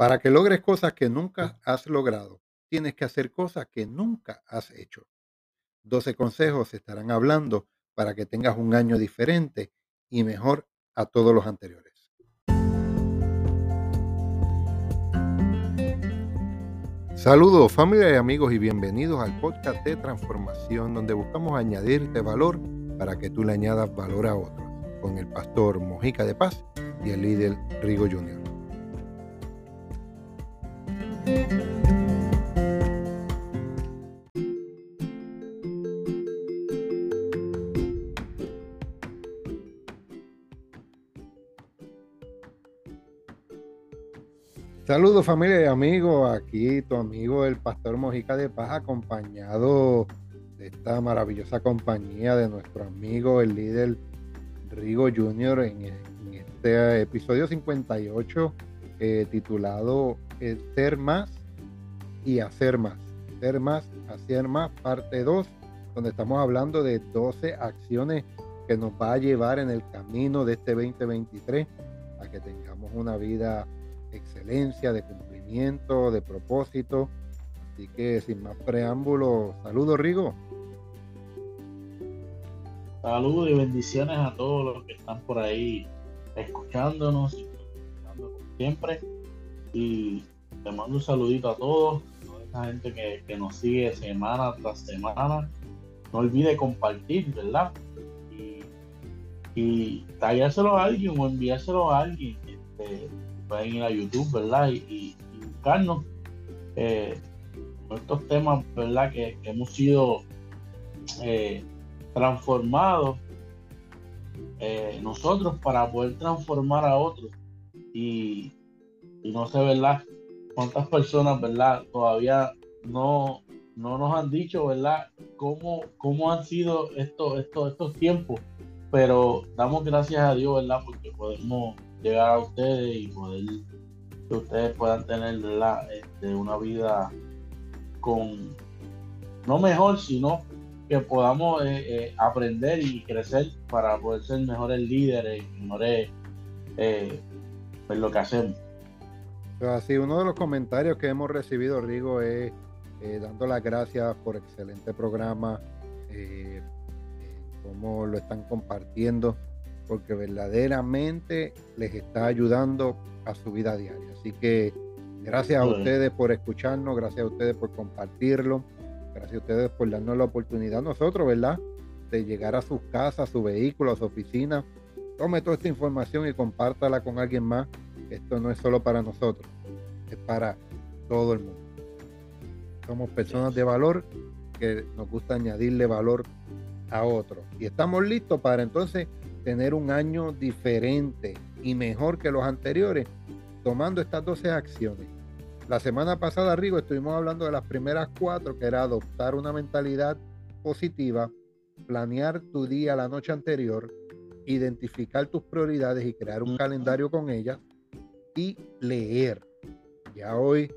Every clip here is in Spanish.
Para que logres cosas que nunca has logrado, tienes que hacer cosas que nunca has hecho. 12 consejos estarán hablando para que tengas un año diferente y mejor a todos los anteriores. Saludos familia y amigos y bienvenidos al podcast de transformación donde buscamos añadirte valor para que tú le añadas valor a otros con el pastor Mojica de Paz y el líder Rigo Jr. Saludos familia y amigos, aquí tu amigo el pastor Mojica de Paz acompañado de esta maravillosa compañía de nuestro amigo el líder Rigo Jr. en, este episodio 58 eh, titulado Ser más y hacer más. Ser más, hacer más, parte 2, donde estamos hablando de 12 acciones que nos va a llevar en el camino de este 2023 a que tengamos una vida excelencia, de cumplimiento, de propósito. Así que sin más preámbulos, saludos Rigo. Saludos y bendiciones a todos los que están por ahí escuchándonos, como siempre. Y te mando un saludito a todos, a esa gente que, que nos sigue semana tras semana. No olvide compartir, ¿verdad? Y, y tallárselo a alguien o enviárselo a alguien. Este, pueden ir a YouTube, ¿verdad? Y, buscarnos eh, estos temas, ¿verdad? Que, hemos sido eh, transformados eh, nosotros para poder transformar a otros. Y, no sé, ¿verdad? Cuántas personas, ¿verdad? Todavía no, no nos han dicho, ¿verdad? Cómo, cómo han sido estos, estos, estos tiempos. Pero damos gracias a Dios, ¿verdad? Porque podemos llegar a ustedes y poder que ustedes puedan tener este, una vida con no mejor sino que podamos eh, eh, aprender y crecer para poder ser mejores líderes mejores eh, lo que hacemos así uno de los comentarios que hemos recibido Rigo es dando las gracias por excelente programa cómo lo están compartiendo porque verdaderamente les está ayudando a su vida diaria. Así que gracias a ustedes por escucharnos, gracias a ustedes por compartirlo, gracias a ustedes por darnos la oportunidad a nosotros, ¿verdad? De llegar a sus casas, a su vehículo, a su oficina. Tome toda esta información y compártala con alguien más. Esto no es solo para nosotros, es para todo el mundo. Somos personas de valor que nos gusta añadirle valor a otros. Y estamos listos para entonces tener un año diferente y mejor que los anteriores, tomando estas 12 acciones. La semana pasada, Rigo, estuvimos hablando de las primeras cuatro, que era adoptar una mentalidad positiva, planear tu día la noche anterior, identificar tus prioridades y crear un calendario con ellas y leer. Ya hoy,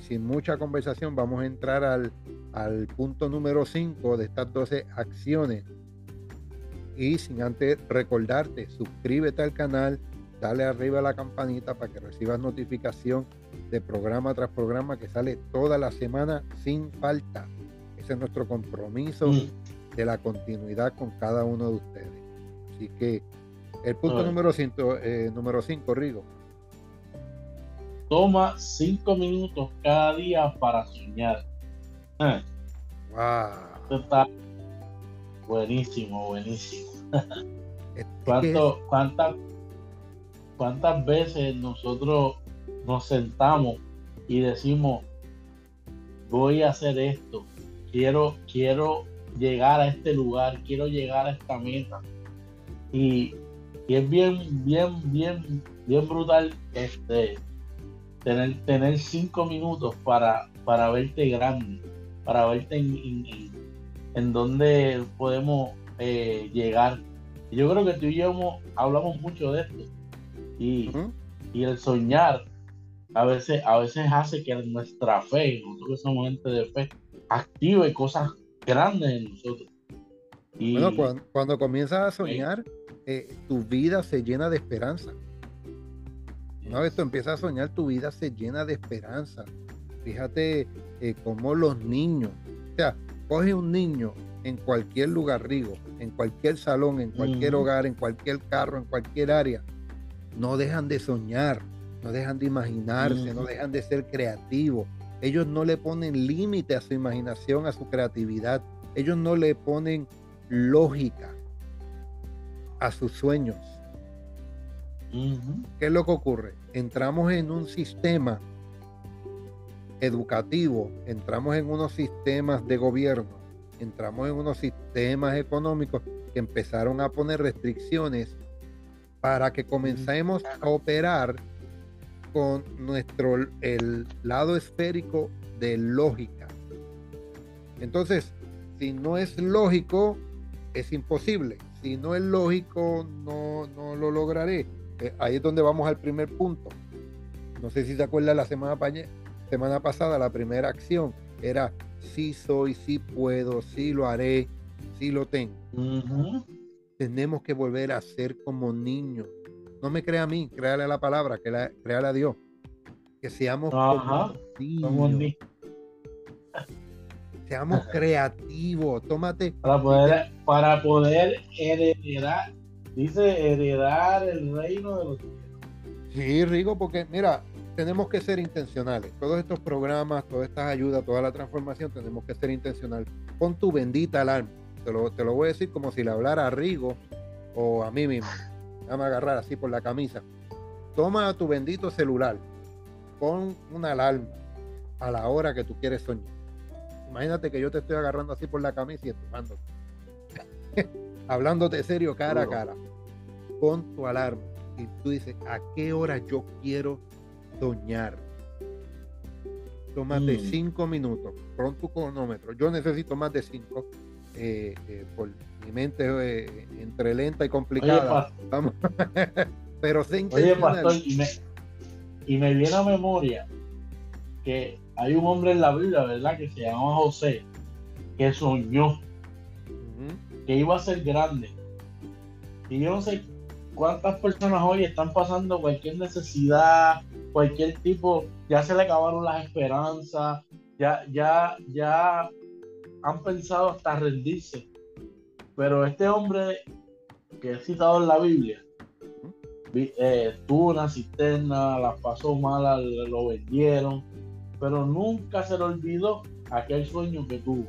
sin mucha conversación, vamos a entrar al, al punto número 5 de estas 12 acciones y sin antes recordarte, suscríbete al canal, dale arriba a la campanita para que recibas notificación de programa tras programa que sale toda la semana sin falta. Ese es nuestro compromiso mm. de la continuidad con cada uno de ustedes. Así que el punto número 5, eh, número 5, Rigo. Toma cinco minutos cada día para soñar. Wow. Buenísimo, buenísimo. ¿Cuánto, cuántas, ¿Cuántas veces nosotros nos sentamos y decimos, voy a hacer esto, quiero, quiero llegar a este lugar, quiero llegar a esta meta? Y, es bien, bien, bien, bien brutal este, tener, tener cinco minutos para, para verte grande, para verte en, en donde podemos eh, llegar. Yo creo que tú y yo hablamos mucho de esto. Y, y, el soñar a veces, a veces hace que nuestra fe, nosotros que somos gente de fe, active cosas grandes en nosotros. Y, bueno, cuando, comienzas a soñar, eh, tu vida se llena de esperanza. Una vez tú empiezas a soñar, tu vida se llena de esperanza. Fíjate eh, cómo los niños, o sea, coge un niño en cualquier lugar, Rigo, en cualquier salón, en cualquier hogar, en cualquier carro, en cualquier área, no dejan de soñar, no dejan de imaginarse, no dejan de ser creativos. Ellos no le ponen límite a su imaginación, a su creatividad. Ellos no le ponen lógica a sus sueños. ¿Qué es lo que ocurre? Entramos en un sistema educativo, entramos en unos sistemas de gobierno, entramos en unos sistemas económicos que empezaron a poner restricciones para que comencemos a operar con nuestro el lado esférico de lógica. Entonces, si no es lógico, es imposible. Si no es lógico, no, no lo lograré. Eh, ahí es donde vamos al primer punto. No sé si se acuerda la semana, semana pasada, la primera acción era sí soy, sí puedo, sí lo haré, sí lo tengo. Tenemos que volver a ser como niños. No me crea a mí, créale a la palabra, que la, créale a Dios. Que seamos como niños. Seamos creativos. Tómate. Para poder, para poder heredar, dice heredar el reino de los cielos. Sí, Rigo, porque mira, tenemos que ser intencionales. Todos estos programas, todas estas ayudas, toda la transformación, tenemos que ser intencionales. Pon tu bendita alarma. Te lo, te lo voy a decir como si le hablara a Rigo o a mí mismo. Déjame agarrar así por la camisa. Toma tu bendito celular. Pon una alarma a la hora que tú quieres soñar. Imagínate que yo te estoy agarrando así por la camisa y empujándote. Hablándote serio cara a cara. Pon tu alarma y tú dices, ¿a qué hora yo quiero soñar. Tómate mm. cinco minutos, pon tu cronómetro. Yo necesito más de cinco, eh, eh, por mi mente eh, entre lenta y complicada. Vamos. Pero Oye, pastor, y me, y me viene a memoria que hay un hombre en la Biblia, ¿verdad? Que se llama José, que soñó que iba a ser grande. Y yo no sé cuántas personas hoy están pasando cualquier necesidad, cualquier tipo, ya se le acabaron las esperanzas, ya, ya, ya han pensado hasta rendirse. Pero este hombre que he citado en la Biblia, eh, tuvo una cisterna, la pasó mal, lo vendieron, pero nunca se le olvidó aquel sueño que tuvo.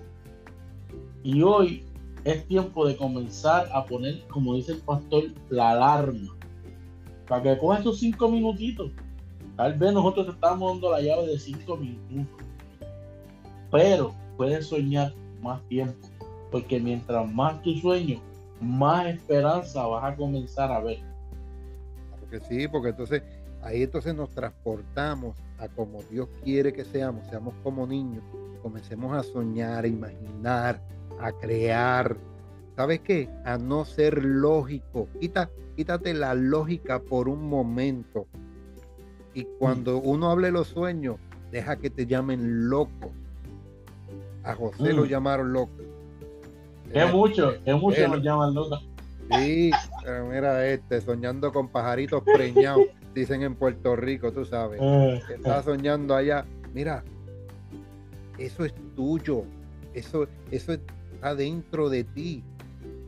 Y hoy es tiempo de comenzar a poner, como dice el pastor, la alarma. Para que coja esos cinco minutitos. Tal vez nosotros estamos dando la llave de cinco minutos. Pero puedes soñar más tiempo. Porque mientras más tu sueño, más esperanza vas a comenzar a ver. Porque sí, porque entonces ahí entonces nos transportamos a como Dios quiere que seamos, seamos como niños, comencemos a soñar, a imaginar, a crear. ¿Sabes qué? A no ser lógico. Quita, quítate la lógica por un momento. Y cuando mm. uno hable los sueños, deja que te llamen loco. A José lo mm. llamaron loco. Es mucho, es mucho lo llaman loco. Sí, pero mira este, soñando con pajaritos preñados, dicen en Puerto Rico, tú sabes. Eh. Está soñando allá. Mira, eso es tuyo. Eso, eso es adentro de ti.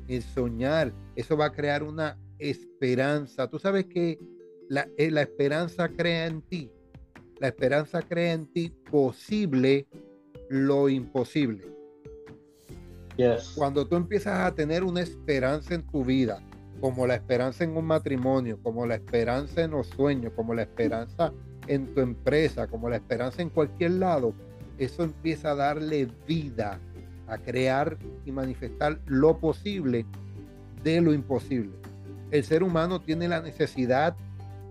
El soñar, eso va a crear una esperanza. Tú sabes que la, eh, la esperanza crea en ti. La esperanza crea en ti posible lo imposible. Cuando tú empiezas a tener una esperanza en tu vida, como la esperanza en un matrimonio, como la esperanza en los sueños, como la esperanza en tu empresa, como la esperanza en cualquier lado, eso empieza a darle vida a crear y manifestar lo posible de lo imposible. El ser humano tiene la necesidad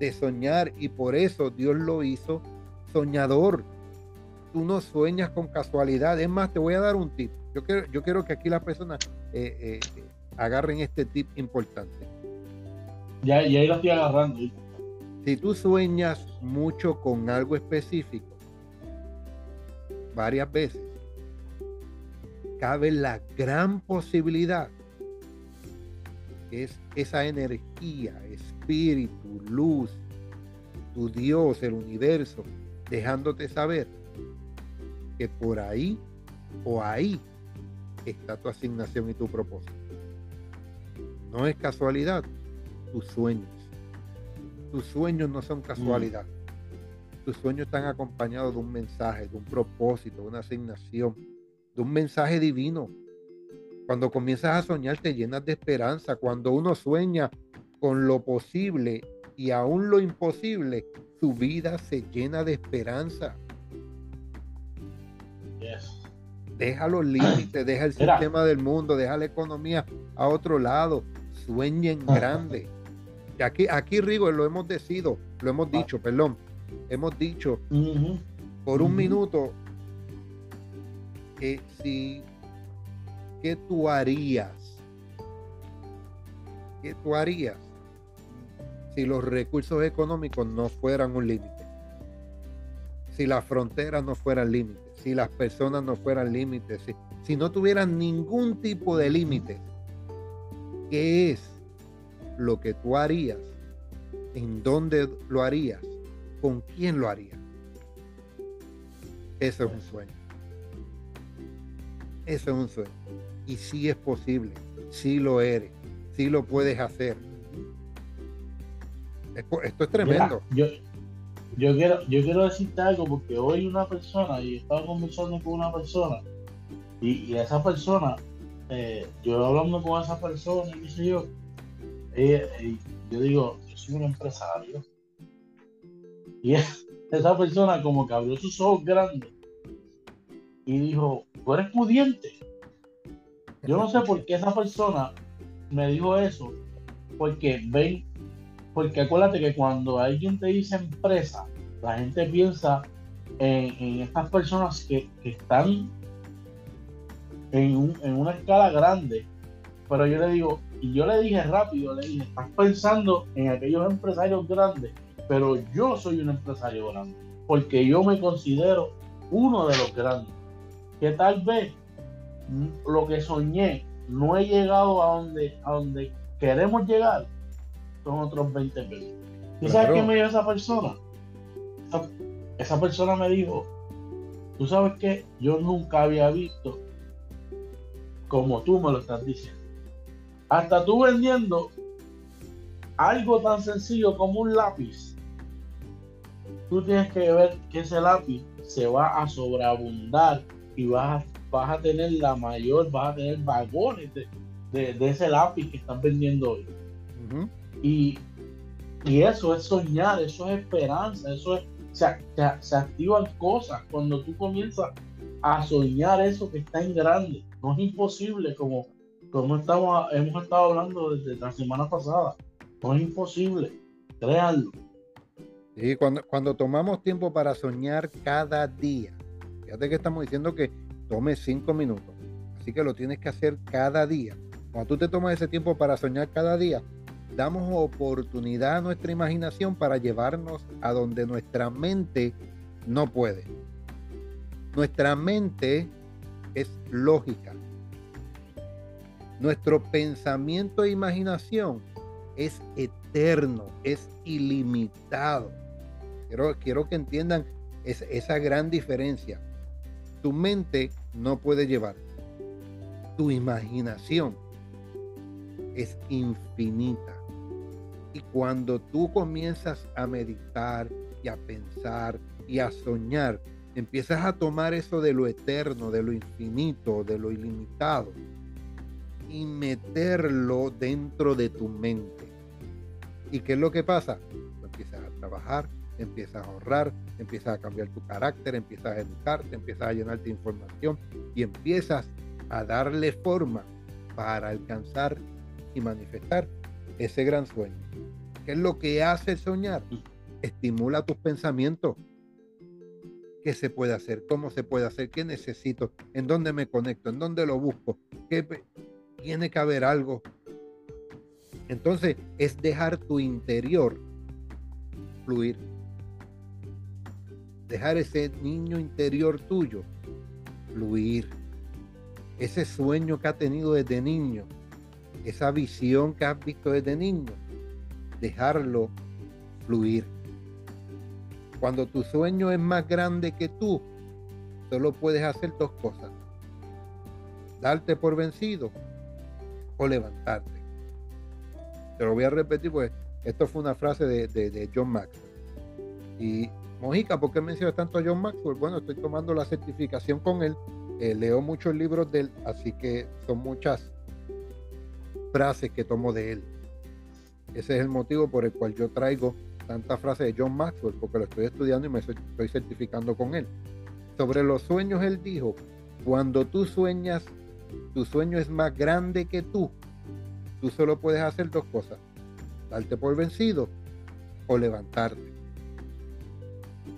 de soñar y por eso Dios lo hizo soñador. Tú no sueñas con casualidad. Es más, te voy a dar un tip. Yo quiero, yo quiero que aquí las personas eh, eh, agarren este tip importante. Ya, ya lo estoy agarrando. Si tú sueñas mucho con algo específico, varias veces, cabe la gran posibilidad que es esa energía, espíritu, luz, tu Dios, el universo, dejándote saber que por ahí o ahí está tu asignación y tu propósito. No es casualidad, tus sueños. Tus sueños no son casualidad. Mm. Tus sueños están acompañados de un mensaje, de un propósito, de una asignación, de un mensaje divino. Cuando comienzas a soñar te llenas de esperanza. Cuando uno sueña con lo posible y aún lo imposible, su vida se llena de esperanza. Deja los límites, deja el sistema del mundo, deja la economía a otro lado. Sueñen grande. Y aquí, aquí, Rigo, lo hemos decidido, lo hemos dicho, perdón. Hemos dicho por un minuto que si, ¿qué tú harías? ¿Qué tú harías si los recursos económicos no fueran un límite? Si las fronteras no fueran límites, si las personas no fueran límites, si, si no tuvieran ningún tipo de límite, ¿qué es lo que tú harías? ¿En dónde lo harías? ¿Con quién lo harías? Eso es un sueño. Eso es un sueño. Y sí es posible, sí lo eres, sí lo puedes hacer. Esto, es tremendo. yo, yo, quiero, yo quiero decirte algo porque hoy una persona, y estaba conversando con una persona, y, esa persona, eh, yo hablando con esa persona, y qué yo, yo digo, yo soy un empresario. Y esa persona como que abrió sus ojos grandes y dijo, tú eres pudiente. Yo no sé por qué esa persona me dijo eso, porque ven, porque acuérdate que cuando alguien te dice empresa, la gente piensa en, estas personas que, están en, en, una escala grande, pero yo le digo, y yo le dije rápido, le dije, estás pensando en aquellos empresarios grandes, pero yo soy un empresario grande, porque yo me considero uno de los grandes que tal vez lo que soñé no he llegado a donde, a donde queremos llegar, son otros 20 pesos. ¿Y sabes qué me dio esa persona? Esa, persona me dijo, tú sabes que yo nunca había visto como tú me lo estás diciendo. Hasta tú vendiendo algo tan sencillo como un lápiz, tú tienes que ver que ese lápiz se va a sobreabundar y vas a, vas a tener la mayor, vas a tener vagones de, ese lápiz que están vendiendo hoy. y, eso es soñar, eso es esperanza, eso es, se, se, activan cosas cuando tú comienzas a soñar eso que está en grande. No es imposible como, como estamos, hemos estado hablando desde la semana pasada. No es imposible, créanlo. y cuando, cuando tomamos tiempo para soñar cada día, Fíjate que estamos diciendo que tome cinco minutos. Así que lo tienes que hacer cada día. Cuando tú te tomas ese tiempo para soñar cada día, damos oportunidad a nuestra imaginación para llevarnos a donde nuestra mente no puede. Nuestra mente es lógica. Nuestro pensamiento e imaginación es eterno, es ilimitado. Quiero, quiero que entiendan esa gran diferencia tu mente no puede llevar. Tu imaginación es infinita. Y cuando tú comienzas a meditar y a pensar y a soñar, empiezas a tomar eso de lo eterno, de lo infinito, de lo ilimitado y meterlo dentro de tu mente. ¿Y qué es lo que pasa? empiezas a trabajar, empiezas a ahorrar, empiezas a cambiar tu carácter, empiezas a educarte, empiezas a llenarte de información y empiezas a darle forma para alcanzar y manifestar ese gran sueño. ¿Qué es lo que hace soñar? Estimula tus pensamientos. ¿Qué se puede hacer? ¿Cómo se puede hacer? ¿Qué necesito? ¿En dónde me conecto? ¿En dónde lo busco? ¿Qué tiene que haber algo? Entonces es dejar tu interior fluir dejar ese niño interior tuyo fluir. Ese sueño que ha tenido desde niño, esa visión que has visto desde niño, dejarlo fluir. Cuando tu sueño es más grande que tú, solo puedes hacer dos cosas. Darte por vencido o levantarte. Te lo voy a repetir porque esto fue una frase de, John Maxwell. Y Mojica, ¿por qué mencionas tanto a John Maxwell? Bueno, estoy tomando la certificación con él. Eh, leo muchos libros de él, así que son muchas frases que tomo de él. Ese es el motivo por el cual yo traigo tantas frases de John Maxwell, porque lo estoy estudiando y me estoy certificando con él. Sobre los sueños, él dijo, cuando tú sueñas, tu sueño es más grande que tú, tú solo puedes hacer dos cosas, darte por vencido o levantarte.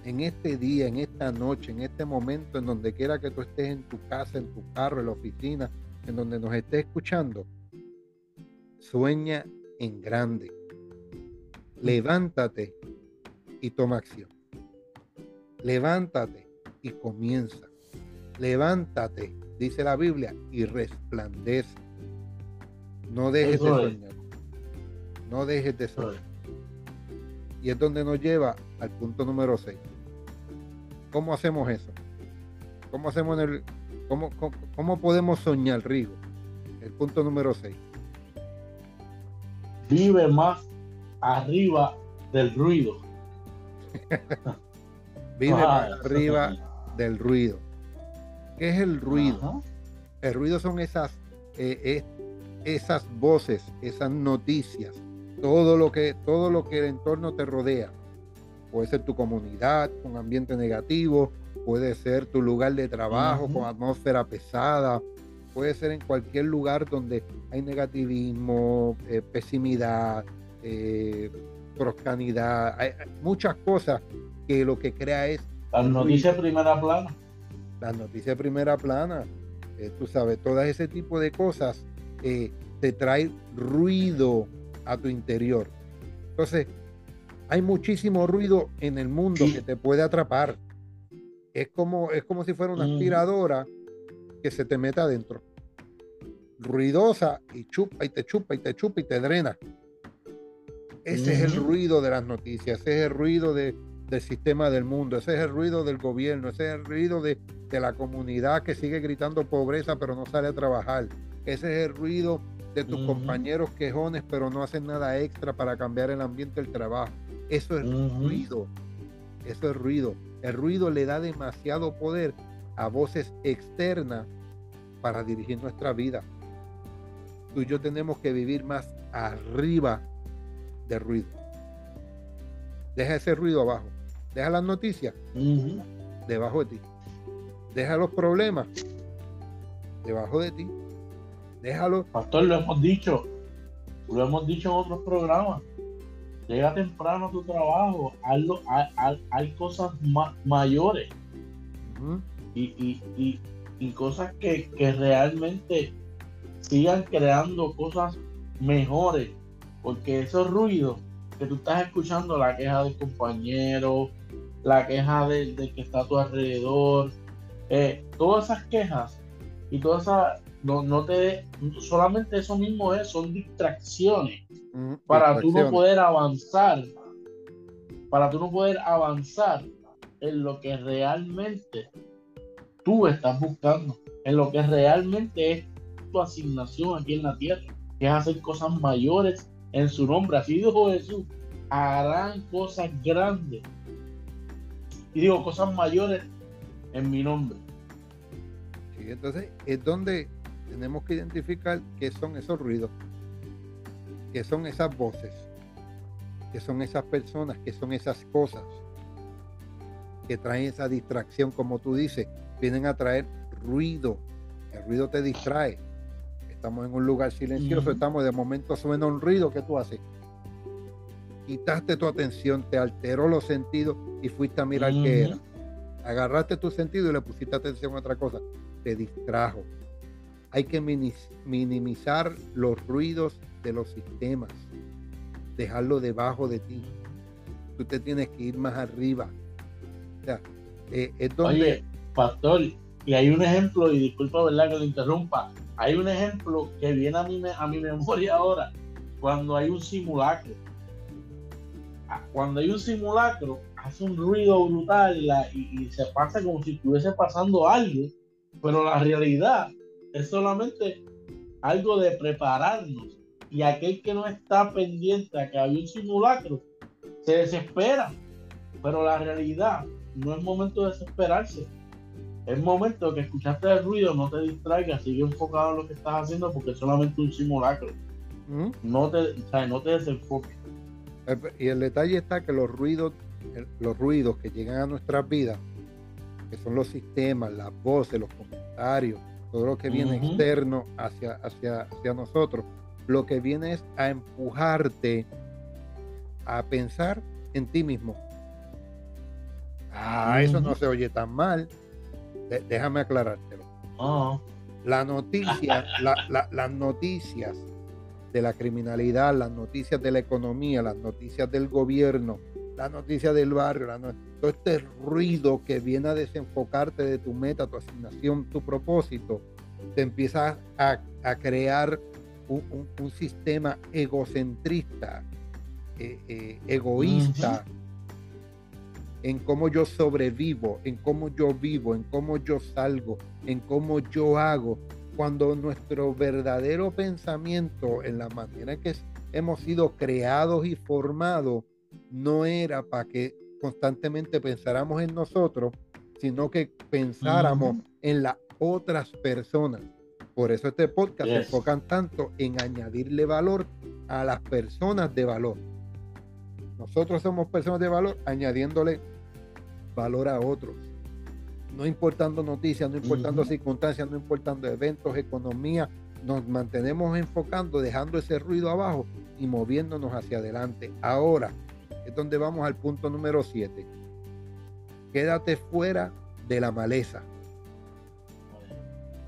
En este día, en esta noche, en este momento, en donde quiera que tú estés en tu casa, en tu carro, en la oficina, en donde nos estés escuchando, sueña en grande. Levántate y toma acción. Levántate y comienza. Levántate, dice la Biblia, y resplandece. No dejes de soñar. No dejes de soñar. Y es donde nos lleva al punto número 6. ¿Cómo hacemos eso? ¿Cómo hacemos el cómo, cómo, podemos soñar, Rigo? El punto número 6. Vive más arriba del ruido. Vive arriba del ruido. ¿Qué es el ruido? El ruido son esas, eh, esas voces, esas noticias, todo lo, que, todo lo que el entorno te rodea. Puede ser tu comunidad un ambiente negativo, puede ser tu lugar de trabajo con atmósfera pesada, puede ser en cualquier lugar donde hay negativismo, eh, pesimidad, eh, proscanidad, hay, muchas cosas que lo que crea es las noticias primera plana. Las noticias primera plana. Eh, tú sabes, todo ese tipo de cosas eh, te trae ruido a tu interior. Entonces, hay muchísimo ruido en el mundo que te puede atrapar. Es como, es como si fuera una aspiradora que se te mete adentro. Ruidosa y chupa y te chupa y te chupa y te drena. Ese es el ruido de las noticias, ese es el ruido de, del sistema del mundo, ese es el ruido del gobierno, ese es el ruido de, la comunidad que sigue gritando pobreza pero no sale a trabajar, ese es el ruido de tus compañeros quejones pero no hacen nada extra para cambiar el ambiente del trabajo. Eso es ruido, eso es ruido. El ruido le da demasiado poder a voces externas para dirigir nuestra vida. Tú y yo tenemos que vivir más arriba del ruido. Deja ese ruido abajo. Deja las noticias debajo de ti. Deja los problemas debajo de ti. Déjalo. Pastor, lo hemos dicho. Lo hemos dicho en otros programas. Llega temprano a tu trabajo. hay, cosas mayores. y, cosas que, que realmente sigan creando cosas mejores. Porque esos ruidos que tú estás escuchando, la queja del compañero, la queja del de que está a tu alrededor, eh, todas esas quejas y todas esas, no, no te, solamente eso mismo es, son distracciones para tú no poder avanzar, para tú no poder avanzar en lo que realmente tú estás buscando, en lo que realmente es tu asignación aquí en la tierra, que es hacer cosas mayores en su nombre. Así dijo Jesús, harán cosas grandes y digo cosas mayores en mi nombre. Sí, entonces es donde tenemos que identificar qué son esos ruidos, qué son esas voces, qué son esas personas, qué son esas cosas que traen esa distracción, como tú dices, vienen a traer ruido. El ruido te distrae. Estamos en un lugar silencioso, estamos de momento suena un ruido, ¿qué tú haces? quitaste tu atención, te alteró los sentidos y fuiste a mirar qué era. Agarraste tu sentido y le pusiste atención a otra cosa. Te distrajo. Hay que minimizar los ruidos de los sistemas. Dejarlo debajo de ti. Tú te tienes que ir más arriba. O sea, eh, es donde... Oye, pastor, y hay un ejemplo, y disculpa verdad que lo interrumpa, hay un ejemplo que viene a mi, a mi memoria ahora, cuando hay un simulacro cuando hay un simulacro, hace un ruido brutal y, se pasa como si estuviese pasando algo, pero la realidad es solamente algo de prepararnos. Y aquel que no está pendiente a que había un simulacro, se desespera. Pero la realidad no es momento de desesperarse. Es momento que escuchaste el ruido, no te distraigas, sigue enfocado en lo que estás haciendo porque es solamente un simulacro. ¿Mm? No, te, no te desenfoques. Y el detalle está que los ruidos, los ruidos que llegan a nuestras vidas, que son los sistemas, las voces, los comentarios, todo lo que viene externo hacia, hacia, hacia nosotros, lo que viene es a empujarte a pensar en ti mismo. Ah, eso no se oye tan mal. Déjame aclarártelo. Ah. La noticia, las noticias de la criminalidad, las noticias de la economía, las noticias del gobierno, las noticias del barrio, todo este ruido que viene a desenfocarte de tu meta, tu asignación, tu propósito, te empieza a, crear un, sistema egocentrista, eh, eh, egoísta, en cómo yo sobrevivo, en cómo yo vivo, en cómo yo salgo, en cómo yo hago, cuando nuestro verdadero pensamiento en la manera en que hemos sido creados y formados no era para que constantemente pensáramos en nosotros, sino que pensáramos en las otras personas. Por eso este podcast se enfocan tanto en añadirle valor a las personas de valor. Nosotros somos personas de valor añadiéndole valor a otros no importando noticias, no importando circunstancias, no importando eventos, economía, nos mantenemos enfocando, dejando ese ruido abajo y moviéndonos hacia adelante. Ahora es donde vamos al punto número 7. Quédate fuera de la maleza.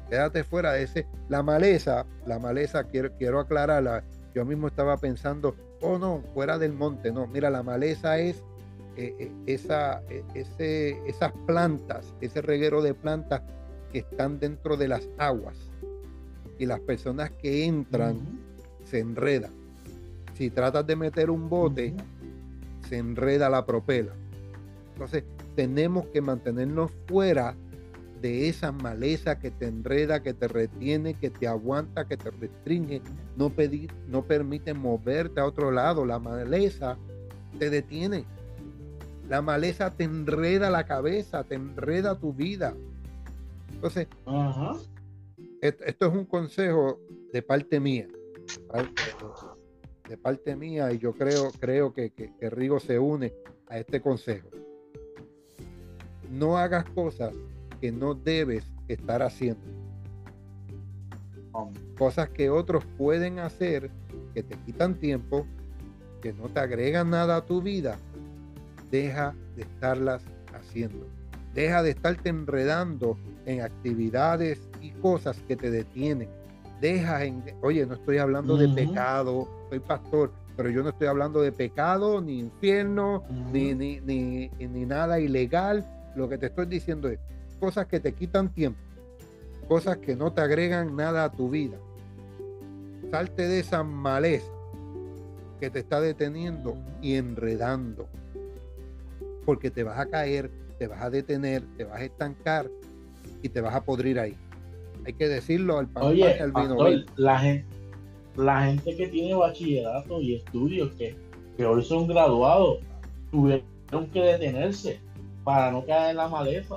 Quédate fuera de ese. La maleza, la maleza, quiero, quiero aclararla. Yo mismo estaba pensando, oh no, fuera del monte. No, mira, la maleza es eh, eh, esa, eh, ese, esas plantas, ese reguero de plantas que están dentro de las aguas. Y las personas que entran se enredan. Si tratas de meter un bote, se enreda la propela. Entonces, tenemos que mantenernos fuera de esa maleza que te enreda, que te retiene, que te aguanta, que te restringe, no, pedir, no permite moverte a otro lado. La maleza te detiene. La maleza te enreda la cabeza, te enreda tu vida. Entonces, esto, es un consejo de parte mía. De parte mía, y yo creo, creo que, que, Rigo se une a este consejo. No hagas cosas que no debes estar haciendo. Cosas que otros pueden hacer que te quitan tiempo, que no te agregan nada a tu vida deja de estarlas haciendo. Deja de estarte enredando en actividades y cosas que te detienen. Deja en, oye, no estoy hablando de pecado, soy pastor, pero yo no estoy hablando de pecado, ni infierno, ni, ni, ni, ni nada ilegal. Lo que te estoy diciendo es cosas que te quitan tiempo, cosas que no te agregan nada a tu vida. Salte de esa maleza que te está deteniendo y enredando porque te vas a caer, te vas a detener, te vas a estancar y te vas a podrir ahí. Hay que decirlo al pan Oye, al vino. la, gente, la gente que tiene bachillerato y estudios, que, que hoy son graduados, tuvieron que detenerse para no caer en la maleza.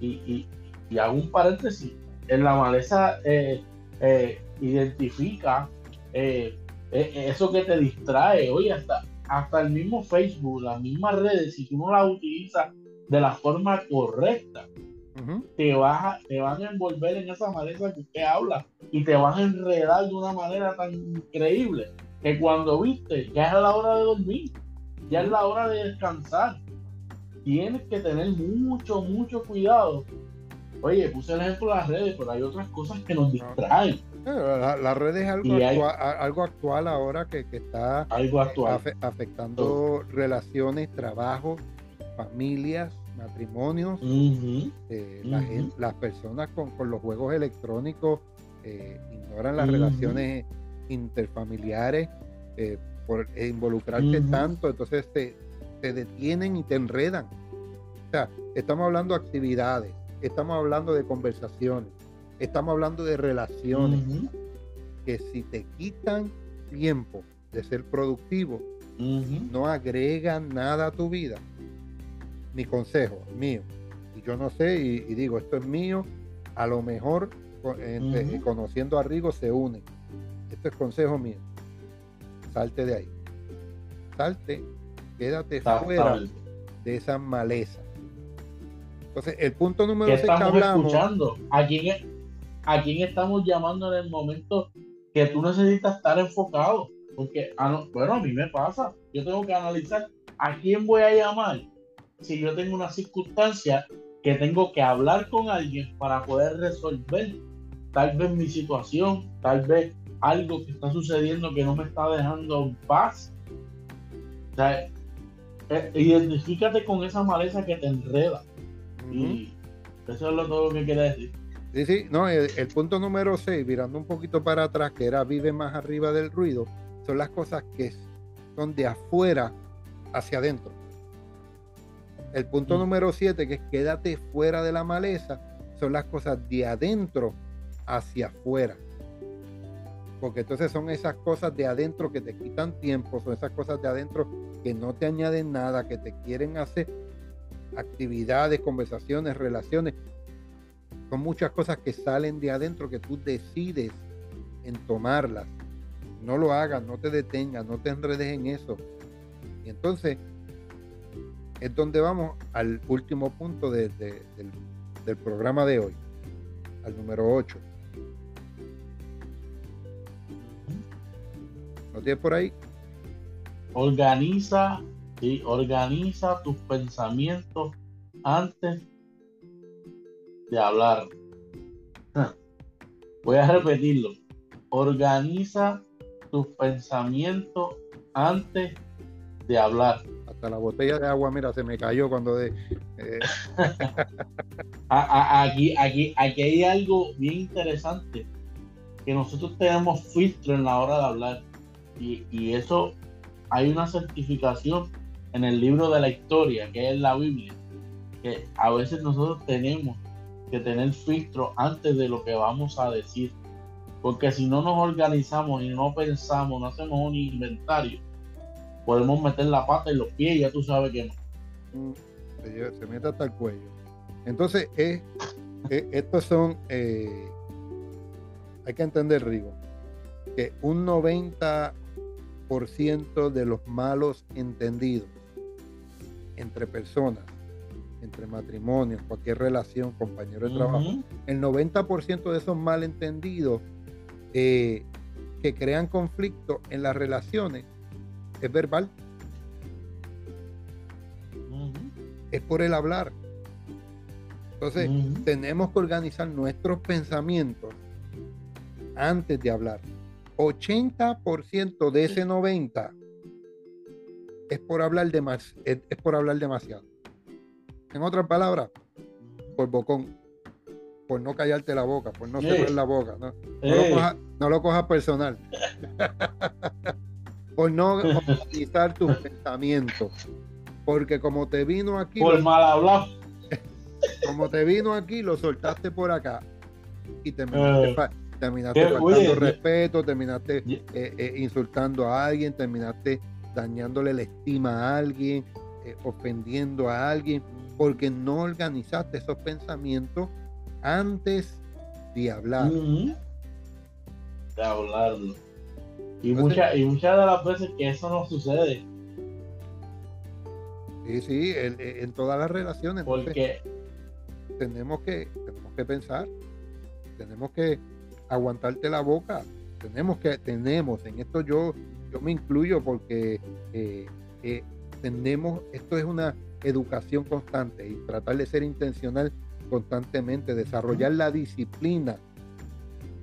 Y, y, hago un paréntesis, en la maleza eh, eh, identifica eh, eso que te distrae. Oye, hasta hasta el mismo Facebook, las mismas redes, si tú no las utilizas de la forma correcta, te, vas a, te van a envolver en esa maleza que usted habla y te van a enredar de una manera tan increíble que cuando viste, ya es la hora de dormir, ya es la hora de descansar. Tienes que tener mucho, mucho cuidado. Oye, puse el ejemplo de las redes, pero hay otras cosas que nos distraen la, red es algo, actual, algo actual ahora que, está afectando relaciones, trabajo, familias, matrimonios. Eh, las personas con, los juegos electrónicos eh, ignoran las relaciones interfamiliares eh, por involucrarse tanto, entonces te, te detienen y te enredan. O sea, estamos hablando de actividades, estamos hablando de conversaciones, estamos hablando de relaciones que si te quitan tiempo de ser productivo, no agregan nada a tu vida. Mi consejo, mío. Y yo no sé, y, digo, esto es mío, a lo mejor conociendo a Rigo se une. Esto es consejo mío. Salte de ahí. Salte, quédate fuera de esa maleza. Entonces, el punto número 6 que hablamos. Escuchando? ¿A quién, ¿A quién estamos llamando en el momento que tú necesitas estar enfocado? Porque, ah, bueno, a mí me pasa. Yo tengo que analizar a quién voy a llamar si yo tengo una circunstancia que tengo que hablar con alguien para poder resolver tal vez mi situación, tal vez algo que está sucediendo que no me está dejando en paz. O sea, eh, identifícate con esa maleza que te enreda. Y eso es lo todo lo que quiere decir. Sí, sí, no, el, punto número 6, mirando un poquito para atrás, que era vive más arriba del ruido, son las cosas que son de afuera hacia adentro. El punto mm. número 7, que es quédate fuera de la maleza, son las cosas de adentro hacia afuera. Porque entonces son esas cosas de adentro que te quitan tiempo, son esas cosas de adentro que no te añaden nada, que te quieren hacer actividades, conversaciones, relaciones. Son muchas cosas que salen de adentro que tú decides en tomarlas. No lo hagas, no te detengas, no te enredes en eso. Y entonces es donde vamos al último punto del, del programa de hoy, al número 8. ¿Lo tienes por ahí? Organiza y Organiza tus pensamientos antes de hablar. Voy a repetirlo. Organiza tus pensamientos antes de hablar. Hasta la botella de agua, mira, se me cayó cuando de. Eh. aquí, aquí, aquí hay algo bien interesante. Que nosotros tenemos filtro en la hora de hablar. Y, y eso hay una certificación en el libro de la historia, que es la Biblia, que a veces nosotros tenemos que tener filtro antes de lo que vamos a decir. Porque si no nos organizamos y no pensamos, no hacemos un inventario, podemos meter la pata en los pies y ya tú sabes que no. Mm, se, mete hasta el cuello. Entonces, eh, eh, estos son, eh, hay que entender, Rigo, que un 90% de los malos entendidos entre personas, entre matrimonios, cualquier relación, compañero de trabajo, el 90% de esos malentendidos eh, que crean conflicto en las relaciones es verbal. Es por el hablar. Entonces, tenemos que organizar nuestros pensamientos antes de hablar. 80% de ese 90 es por hablar, de más, es, por hablar demasiado. En otras palabras, por bocón, por no callarte la boca, por no cerrar la boca. No, lo, cojas, personal. por no organizar tus pensamientos. Porque como te vino aquí. Por mal hablar. Como te vino aquí, lo soltaste por acá. Y terminaste, eh. terminaste faltando respeto, terminaste eh, eh, insultando a alguien, terminaste dañándole la estima a alguien, eh, ofendiendo a alguien, porque no organizaste esos pensamientos antes de hablar. De hablarlo. Y, muchas y muchas de las veces que eso no sucede. Sí, sí, en, todas las relaciones. Porque tenemos que, tenemos que pensar, tenemos que aguantarte la boca, tenemos que, tenemos, en esto yo yo me incluyo porque eh, eh, tenemos, esto es una educación constante y tratar de ser intencional constantemente, desarrollar la disciplina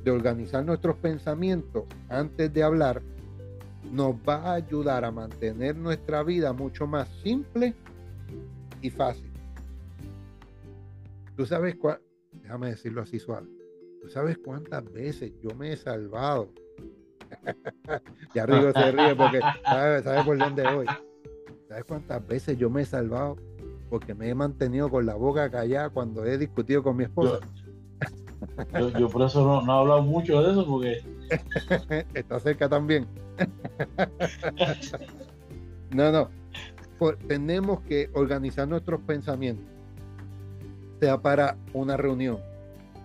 de organizar nuestros pensamientos antes de hablar, nos va a ayudar a mantener nuestra vida mucho más simple y fácil. Tú sabes cuál, déjame decirlo así suave, tú sabes cuántas veces yo me he salvado ya Rigo se ríe porque sabe, por dónde voy. ¿Sabes cuántas veces yo me he salvado? Porque me he mantenido con la boca callada cuando he discutido con mi esposa. Yo, por eso no, no he hablado mucho de eso, porque. Está cerca también. no, no. tenemos que organizar nuestros pensamientos, sea para una reunión,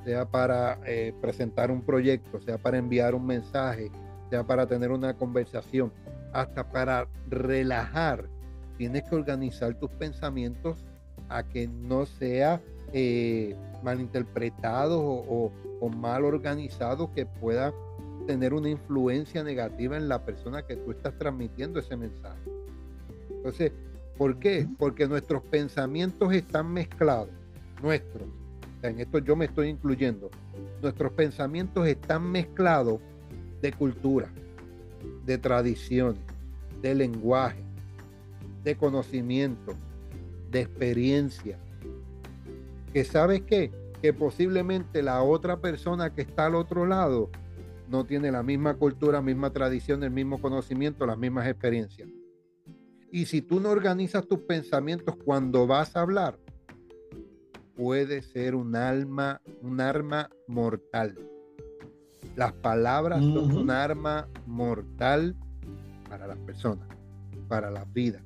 sea para eh, presentar un proyecto, sea para enviar un mensaje, sea para tener una conversación, hasta para relajar. Tienes que organizar tus pensamientos a que no sea eh, malinterpretado o, o, mal organizado que pueda tener una influencia negativa en la persona que tú estás transmitiendo ese mensaje. Entonces, ¿por qué? Porque nuestros pensamientos están mezclados, nuestros. en esto yo me estoy incluyendo. Nuestros pensamientos están mezclados de cultura, de tradiciones, de lenguaje, de conocimiento, de experiencia. Que sabes qué? Que posiblemente la otra persona que está al otro lado no tiene la misma cultura, misma tradición, el mismo conocimiento, las mismas experiencias. Y si tú no organizas tus pensamientos cuando vas a hablar, puede ser un alma, un arma mortal. Las palabras son un arma mortal para las personas, para las vidas.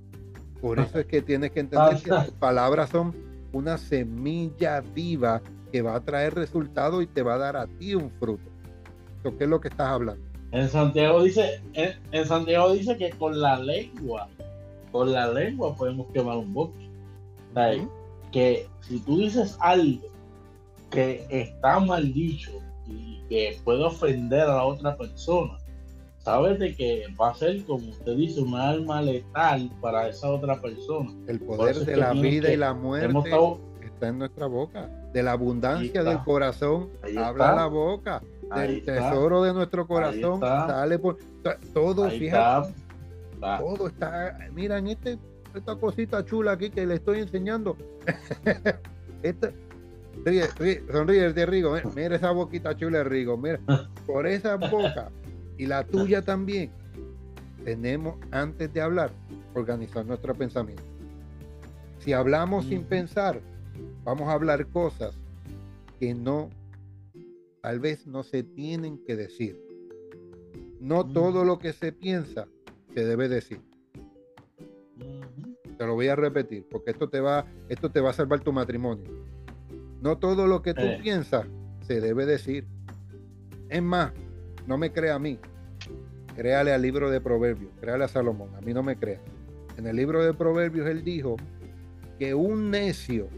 Por eso es que tienes que entender que las palabras son una semilla viva que va a traer resultados y te va a dar a ti un fruto. ¿Qué es lo que estás hablando? En Santiago dice, en, Santiago dice que con la lengua, con la lengua podemos quemar un bosque. Que si tú dices algo que está mal dicho y que puede ofender a la otra persona, sabes de que va a ser, como usted dice, un alma letal para esa otra persona. El poder de la vida y la muerte está en nuestra boca. De la abundancia del corazón habla la boca. Del tesoro de nuestro corazón sale por todo, fíjate. Todo está, mira, en este, esta cosita chula aquí que le estoy enseñando. esta, sonríe de Rigo, mira esa boquita chula de Rigo, mira, por esa boca y la tuya también, tenemos antes de hablar, organizar nuestro pensamiento. Si hablamos sin pensar, vamos a hablar cosas que no, tal vez no se tienen que decir. No todo lo que se piensa se debe decir. Te lo voy a repetir, porque esto te va, esto te va a salvar tu matrimonio. No todo lo que tú eh. piensas se debe decir. Es más, no me crea a mí. Créale al libro de Proverbios, créale a Salomón, a mí no me crea. En el libro de Proverbios él dijo que un necio,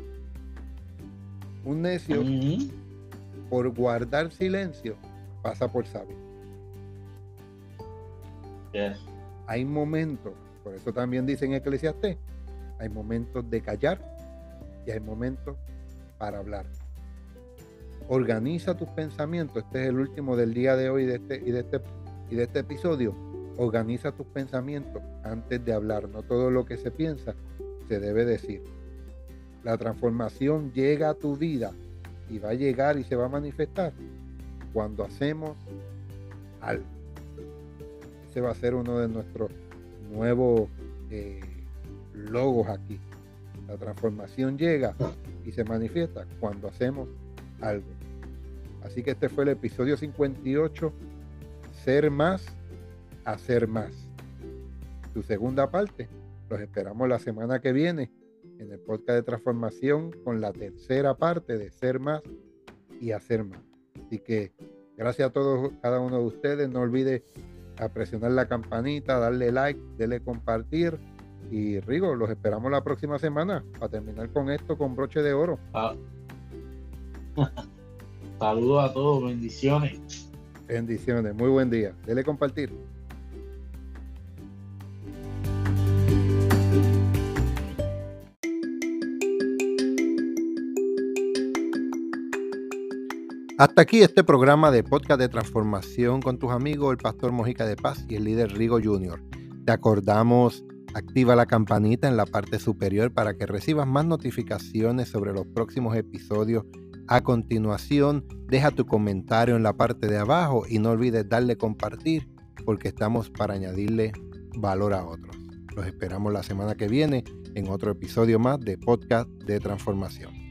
un necio, por guardar silencio, pasa por sabio. Hay momentos, por eso también dice en Eclesiastés, hay momentos de callar y hay momentos para hablar. Organiza tus pensamientos. Este es el último del día de hoy de este, y, de este, y de este episodio. Organiza tus pensamientos antes de hablar. No todo lo que se piensa se debe decir. La transformación llega a tu vida y va a llegar y se va a manifestar cuando hacemos algo. Ese va a ser uno de nuestros nuevos eh, logos aquí. La transformación llega y se manifiesta cuando hacemos algo. Así que este fue el episodio 58, ser más, hacer más. Su segunda parte, los esperamos la semana que viene en el podcast de transformación con la tercera parte de ser más y hacer más. Así que gracias a todos, cada uno de ustedes. No olvide a presionar la campanita, darle like, darle compartir y Rigo, los esperamos la próxima semana para terminar con esto con broche de oro. Ah. Saludos a todos, bendiciones. Bendiciones, muy buen día. Dele compartir. Hasta aquí este programa de podcast de transformación con tus amigos, el pastor Mojica de Paz y el líder Rigo Jr. Te acordamos Activa la campanita en la parte superior para que recibas más notificaciones sobre los próximos episodios. A continuación, deja tu comentario en la parte de abajo y no olvides darle compartir porque estamos para añadirle valor a otros. Los esperamos la semana que viene en otro episodio más de Podcast de Transformación.